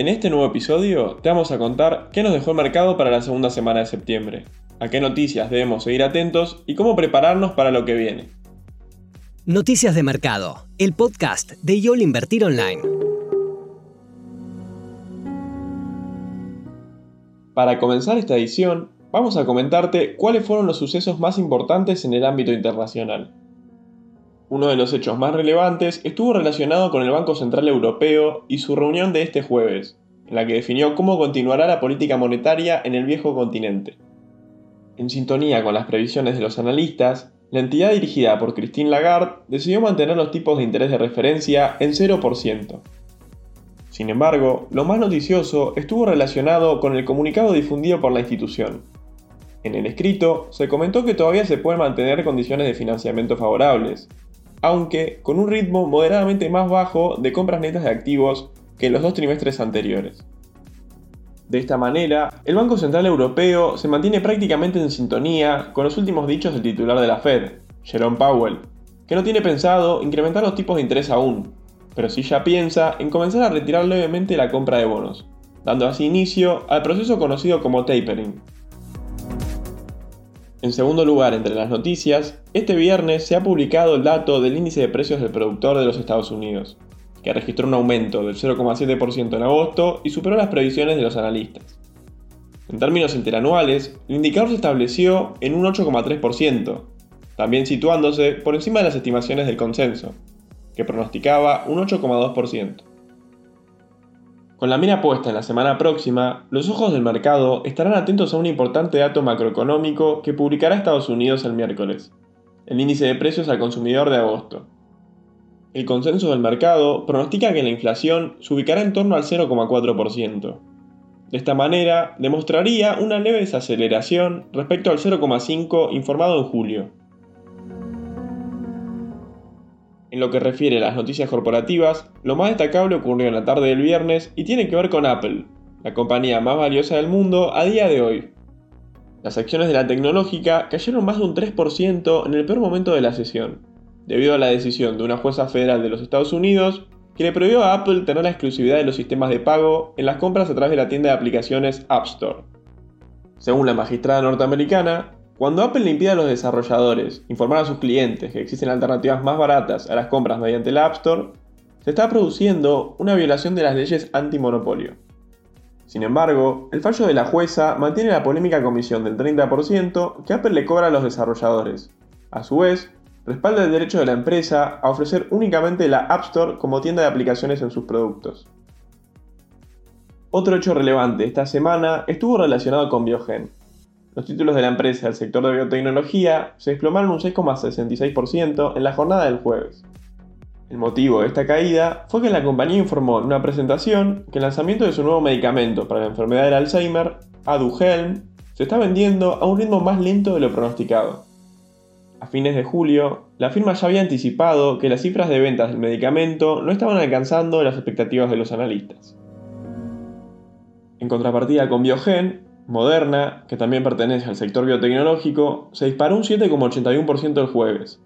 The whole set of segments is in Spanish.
En este nuevo episodio te vamos a contar qué nos dejó el mercado para la segunda semana de septiembre, a qué noticias debemos seguir atentos y cómo prepararnos para lo que viene. Noticias de Mercado, el podcast de YOL Invertir Online. Para comenzar esta edición, vamos a comentarte cuáles fueron los sucesos más importantes en el ámbito internacional. Uno de los hechos más relevantes estuvo relacionado con el Banco Central Europeo y su reunión de este jueves, en la que definió cómo continuará la política monetaria en el viejo continente. En sintonía con las previsiones de los analistas, la entidad dirigida por Christine Lagarde decidió mantener los tipos de interés de referencia en 0%. Sin embargo, lo más noticioso estuvo relacionado con el comunicado difundido por la institución. En el escrito se comentó que todavía se pueden mantener condiciones de financiamiento favorables, aunque con un ritmo moderadamente más bajo de compras netas de activos que en los dos trimestres anteriores. De esta manera, el Banco Central Europeo se mantiene prácticamente en sintonía con los últimos dichos del titular de la Fed, Jerome Powell, que no tiene pensado incrementar los tipos de interés aún, pero sí ya piensa en comenzar a retirar levemente la compra de bonos, dando así inicio al proceso conocido como tapering, en segundo lugar, entre las noticias, este viernes se ha publicado el dato del índice de precios del productor de los Estados Unidos, que registró un aumento del 0,7% en agosto y superó las previsiones de los analistas. En términos interanuales, el indicador se estableció en un 8,3%, también situándose por encima de las estimaciones del consenso, que pronosticaba un 8,2%. Con la mira puesta en la semana próxima, los ojos del mercado estarán atentos a un importante dato macroeconómico que publicará Estados Unidos el miércoles, el índice de precios al consumidor de agosto. El consenso del mercado pronostica que la inflación se ubicará en torno al 0,4%. De esta manera, demostraría una leve desaceleración respecto al 0,5 informado en julio. En lo que refiere a las noticias corporativas, lo más destacable ocurrió en la tarde del viernes y tiene que ver con Apple, la compañía más valiosa del mundo a día de hoy. Las acciones de la tecnológica cayeron más de un 3% en el peor momento de la sesión, debido a la decisión de una jueza federal de los Estados Unidos que le prohibió a Apple tener la exclusividad de los sistemas de pago en las compras a través de la tienda de aplicaciones App Store. Según la magistrada norteamericana, cuando Apple le impide a los desarrolladores informar a sus clientes que existen alternativas más baratas a las compras mediante el App Store, se está produciendo una violación de las leyes antimonopolio. Sin embargo, el fallo de la jueza mantiene la polémica comisión del 30% que Apple le cobra a los desarrolladores. A su vez, respalda el derecho de la empresa a ofrecer únicamente la App Store como tienda de aplicaciones en sus productos. Otro hecho relevante esta semana estuvo relacionado con Biogen, los títulos de la empresa del sector de biotecnología se desplomaron un 6,66% en la jornada del jueves. El motivo de esta caída fue que la compañía informó en una presentación que el lanzamiento de su nuevo medicamento para la enfermedad del Alzheimer, Aduhelm, se está vendiendo a un ritmo más lento de lo pronosticado. A fines de julio, la firma ya había anticipado que las cifras de ventas del medicamento no estaban alcanzando las expectativas de los analistas. En contrapartida con Biogen, Moderna, que también pertenece al sector biotecnológico, se disparó un 7,81% el jueves.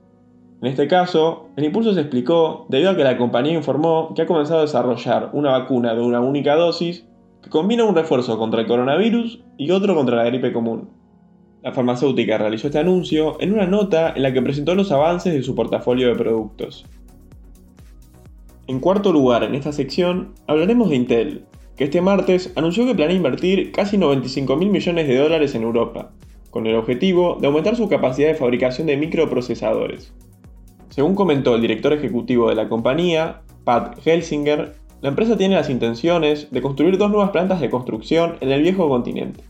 En este caso, el impulso se explicó debido a que la compañía informó que ha comenzado a desarrollar una vacuna de una única dosis que combina un refuerzo contra el coronavirus y otro contra la gripe común. La farmacéutica realizó este anuncio en una nota en la que presentó los avances de su portafolio de productos. En cuarto lugar en esta sección hablaremos de Intel, que este martes anunció que planea invertir casi 95 mil millones de dólares en Europa, con el objetivo de aumentar su capacidad de fabricación de microprocesadores. Según comentó el director ejecutivo de la compañía, Pat Gelsinger, la empresa tiene las intenciones de construir dos nuevas plantas de construcción en el viejo continente.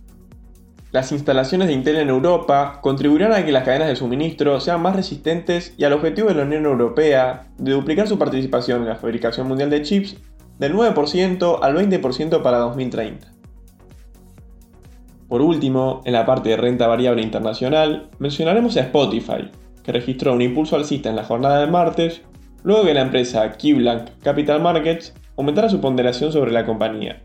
Las instalaciones de Intel en Europa contribuirán a que las cadenas de suministro sean más resistentes y al objetivo de la Unión Europea de duplicar su participación en la fabricación mundial de chips del 9% al 20% para 2030. Por último, en la parte de renta variable internacional, mencionaremos a Spotify, que registró un impulso alcista en la jornada de martes, luego que la empresa KeyBank Capital Markets aumentara su ponderación sobre la compañía.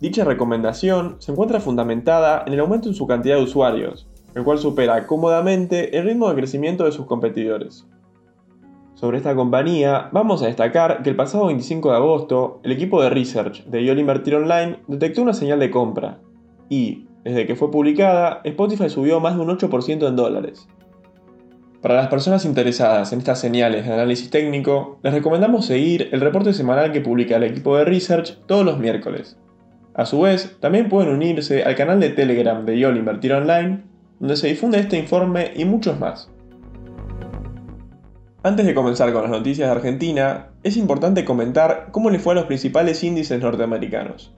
Dicha recomendación se encuentra fundamentada en el aumento en su cantidad de usuarios, el cual supera cómodamente el ritmo de crecimiento de sus competidores. Sobre esta compañía, vamos a destacar que el pasado 25 de agosto, el equipo de research de YOL Invertir Online detectó una señal de compra y, desde que fue publicada, Spotify subió más de un 8% en dólares. Para las personas interesadas en estas señales de análisis técnico, les recomendamos seguir el reporte semanal que publica el equipo de research todos los miércoles. A su vez, también pueden unirse al canal de Telegram de YOL Invertir Online, donde se difunde este informe y muchos más. Antes de comenzar con las noticias de Argentina, es importante comentar cómo le fue a los principales índices norteamericanos.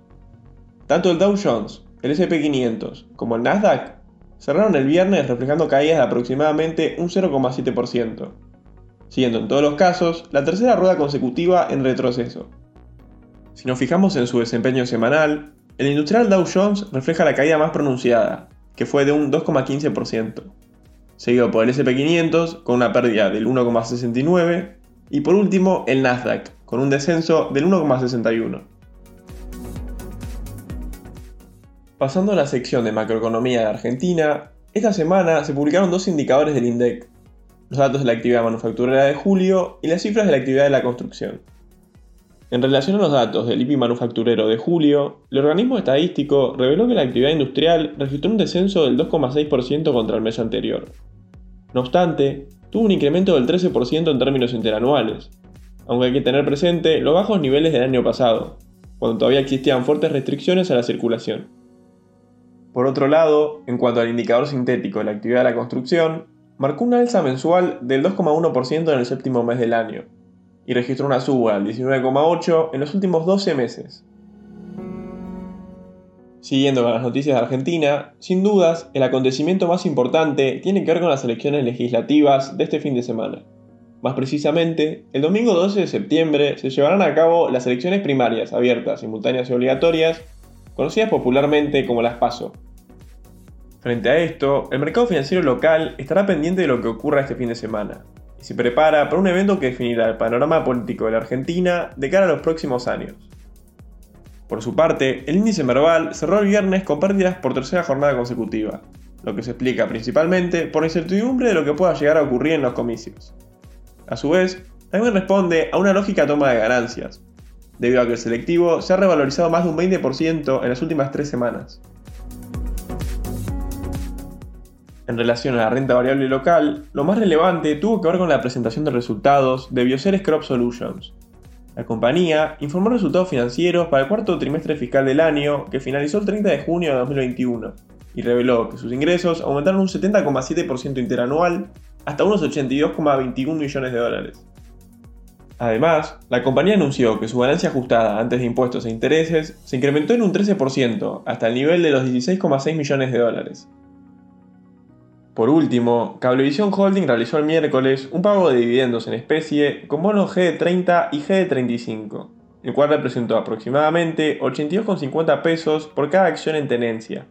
Tanto el Dow Jones, el SP500 como el Nasdaq cerraron el viernes reflejando caídas de aproximadamente un 0,7%, siendo en todos los casos la tercera rueda consecutiva en retroceso. Si nos fijamos en su desempeño semanal, el industrial Dow Jones refleja la caída más pronunciada, que fue de un 2,15% seguido por el SP500 con una pérdida del 1,69 y por último el Nasdaq con un descenso del 1,61. Pasando a la sección de macroeconomía de Argentina, esta semana se publicaron dos indicadores del INDEC, los datos de la actividad manufacturera de julio y las cifras de la actividad de la construcción. En relación a los datos del IPI manufacturero de julio, el organismo estadístico reveló que la actividad industrial registró un descenso del 2,6% contra el mes anterior, no obstante, tuvo un incremento del 13% en términos interanuales, aunque hay que tener presente los bajos niveles del año pasado, cuando todavía existían fuertes restricciones a la circulación. Por otro lado, en cuanto al indicador sintético de la actividad de la construcción, marcó una alza mensual del 2,1% en el séptimo mes del año, y registró una suba del 19,8% en los últimos 12 meses, Siguiendo con las noticias de Argentina, sin dudas, el acontecimiento más importante tiene que ver con las elecciones legislativas de este fin de semana. Más precisamente, el domingo 12 de septiembre se llevarán a cabo las elecciones primarias abiertas, simultáneas y obligatorias, conocidas popularmente como las PASO. Frente a esto, el mercado financiero local estará pendiente de lo que ocurra este fin de semana, y se prepara para un evento que definirá el panorama político de la Argentina de cara a los próximos años. Por su parte, el índice Merval cerró el viernes con pérdidas por tercera jornada consecutiva, lo que se explica principalmente por la incertidumbre de lo que pueda llegar a ocurrir en los comicios. A su vez, también responde a una lógica toma de ganancias, debido a que el selectivo se ha revalorizado más de un 20% en las últimas tres semanas. En relación a la renta variable local, lo más relevante tuvo que ver con la presentación de resultados de Bioceres Crop Solutions, la compañía informó resultados financieros para el cuarto trimestre fiscal del año, que finalizó el 30 de junio de 2021, y reveló que sus ingresos aumentaron un 70,7% interanual hasta unos 82,21 millones de dólares. Además, la compañía anunció que su ganancia ajustada antes de impuestos e intereses se incrementó en un 13% hasta el nivel de los 16,6 millones de dólares, por último, Cablevisión Holding realizó el miércoles un pago de dividendos en especie con bonos G30 y G35, el cual representó aproximadamente 82,50 pesos por cada acción en tenencia.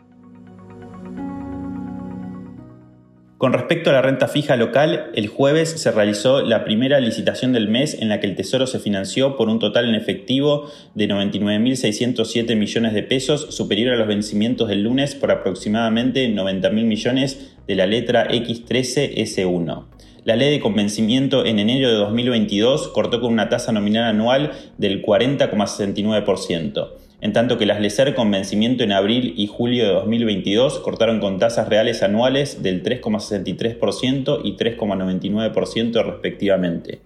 Con respecto a la renta fija local, el jueves se realizó la primera licitación del mes en la que el Tesoro se financió por un total en efectivo de 99.607 millones de pesos, superior a los vencimientos del lunes por aproximadamente 90.000 millones de la letra X13S1. La ley de convencimiento en enero de 2022 cortó con una tasa nominal anual del 40,69% en tanto que las LECER con vencimiento en abril y julio de 2022 cortaron con tasas reales anuales del 3,63% y 3,99% respectivamente.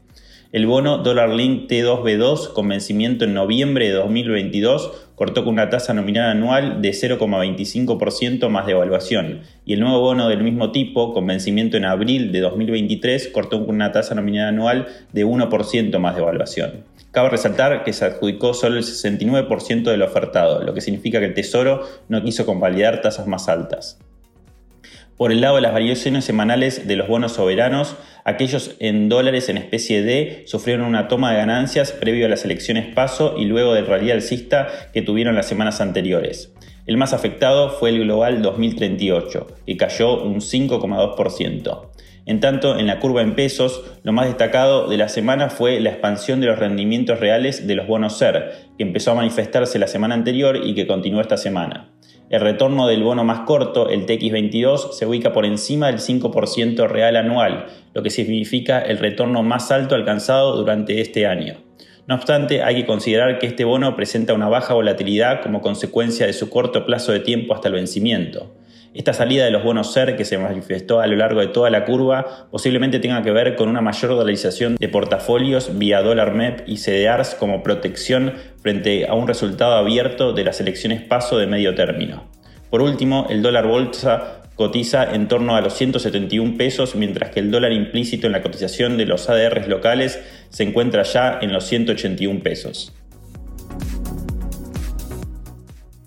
El bono Dollar Link T2B2 con vencimiento en noviembre de 2022 cortó con una tasa nominal anual de 0,25% más de evaluación y el nuevo bono del mismo tipo con vencimiento en abril de 2023 cortó con una tasa nominal anual de 1% más de evaluación. Cabe resaltar que se adjudicó solo el 69% del ofertado, lo que significa que el Tesoro no quiso convalidar tasas más altas. Por el lado de las variaciones semanales de los bonos soberanos, aquellos en dólares en especie D sufrieron una toma de ganancias previo a las elecciones paso y luego del rally alcista que tuvieron las semanas anteriores. El más afectado fue el Global 2038, que cayó un 5,2%. En tanto, en la curva en pesos, lo más destacado de la semana fue la expansión de los rendimientos reales de los bonos SER, que empezó a manifestarse la semana anterior y que continuó esta semana. El retorno del bono más corto, el TX22, se ubica por encima del 5% real anual, lo que significa el retorno más alto alcanzado durante este año. No obstante, hay que considerar que este bono presenta una baja volatilidad como consecuencia de su corto plazo de tiempo hasta el vencimiento. Esta salida de los bonos SER que se manifestó a lo largo de toda la curva posiblemente tenga que ver con una mayor dolarización de portafolios vía dólar MEP y CDRs como protección frente a un resultado abierto de las elecciones paso de medio término. Por último, el dólar bolsa cotiza en torno a los 171 pesos, mientras que el dólar implícito en la cotización de los ADRs locales se encuentra ya en los 181 pesos.